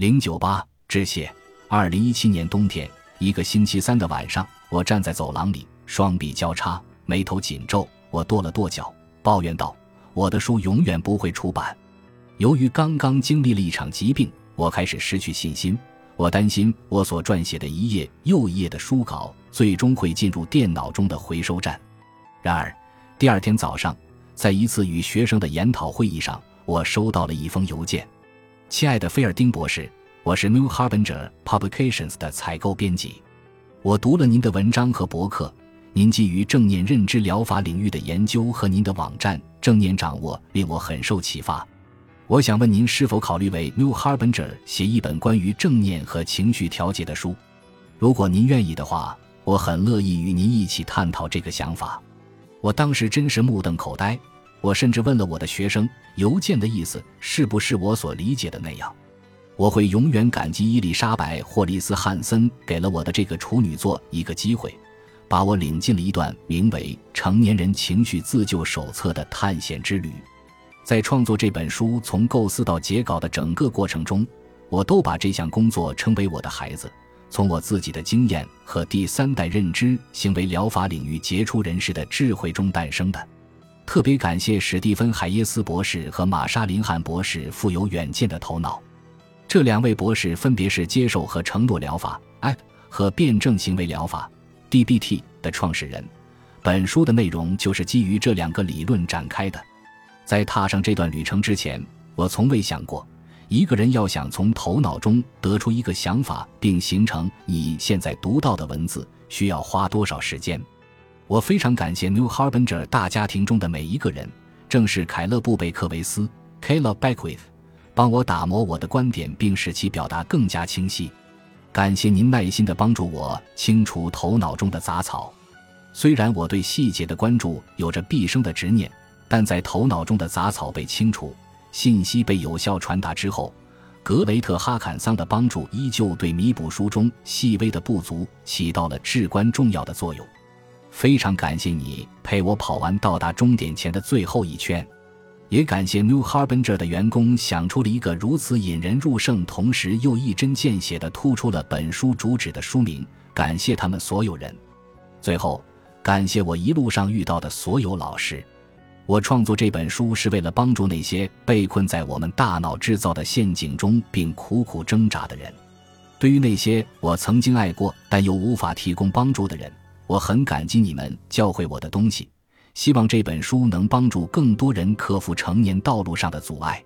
零九八致谢。二零一七年冬天，一个星期三的晚上，我站在走廊里，双臂交叉，眉头紧皱。我跺了跺脚，抱怨道：“我的书永远不会出版。”由于刚刚经历了一场疾病，我开始失去信心。我担心我所撰写的一页又一页的书稿，最终会进入电脑中的回收站。然而，第二天早上，在一次与学生的研讨会议上，我收到了一封邮件：“亲爱的菲尔丁博士。”我是 New Harbinger Publications 的采购编辑，我读了您的文章和博客，您基于正念认知疗法领域的研究和您的网站正念掌握令我很受启发。我想问您是否考虑为 New Harbinger 写一本关于正念和情绪调节的书？如果您愿意的话，我很乐意与您一起探讨这个想法。我当时真是目瞪口呆，我甚至问了我的学生，邮件的意思是不是我所理解的那样。我会永远感激伊丽莎白·霍利斯·汉森给了我的这个处女座一个机会，把我领进了一段名为《成年人情绪自救手册》的探险之旅。在创作这本书从构思到结稿的整个过程中，我都把这项工作称为我的孩子，从我自己的经验和第三代认知行为疗法领域杰出人士的智慧中诞生的。特别感谢史蒂芬·海耶斯博士和玛莎·林汉博士富有远见的头脑。这两位博士分别是接受和承诺疗法 （ACT） 和辩证行为疗法 （DBT） 的创始人。本书的内容就是基于这两个理论展开的。在踏上这段旅程之前，我从未想过，一个人要想从头脑中得出一个想法并形成你现在读到的文字，需要花多少时间。我非常感谢 New Harbinger 大家庭中的每一个人，正是凯勒·布贝克维斯 （Caleb Beckwith）。帮我打磨我的观点，并使其表达更加清晰。感谢您耐心地帮助我清除头脑中的杂草。虽然我对细节的关注有着毕生的执念，但在头脑中的杂草被清除、信息被有效传达之后，格雷特·哈坎桑的帮助依旧对弥补书中细微的不足起到了至关重要的作用。非常感谢你陪我跑完到达终点前的最后一圈。也感谢 New Harbinger 的员工想出了一个如此引人入胜，同时又一针见血地突出了本书主旨的书名。感谢他们所有人。最后，感谢我一路上遇到的所有老师。我创作这本书是为了帮助那些被困在我们大脑制造的陷阱中并苦苦挣扎的人。对于那些我曾经爱过但又无法提供帮助的人，我很感激你们教会我的东西。希望这本书能帮助更多人克服成年道路上的阻碍。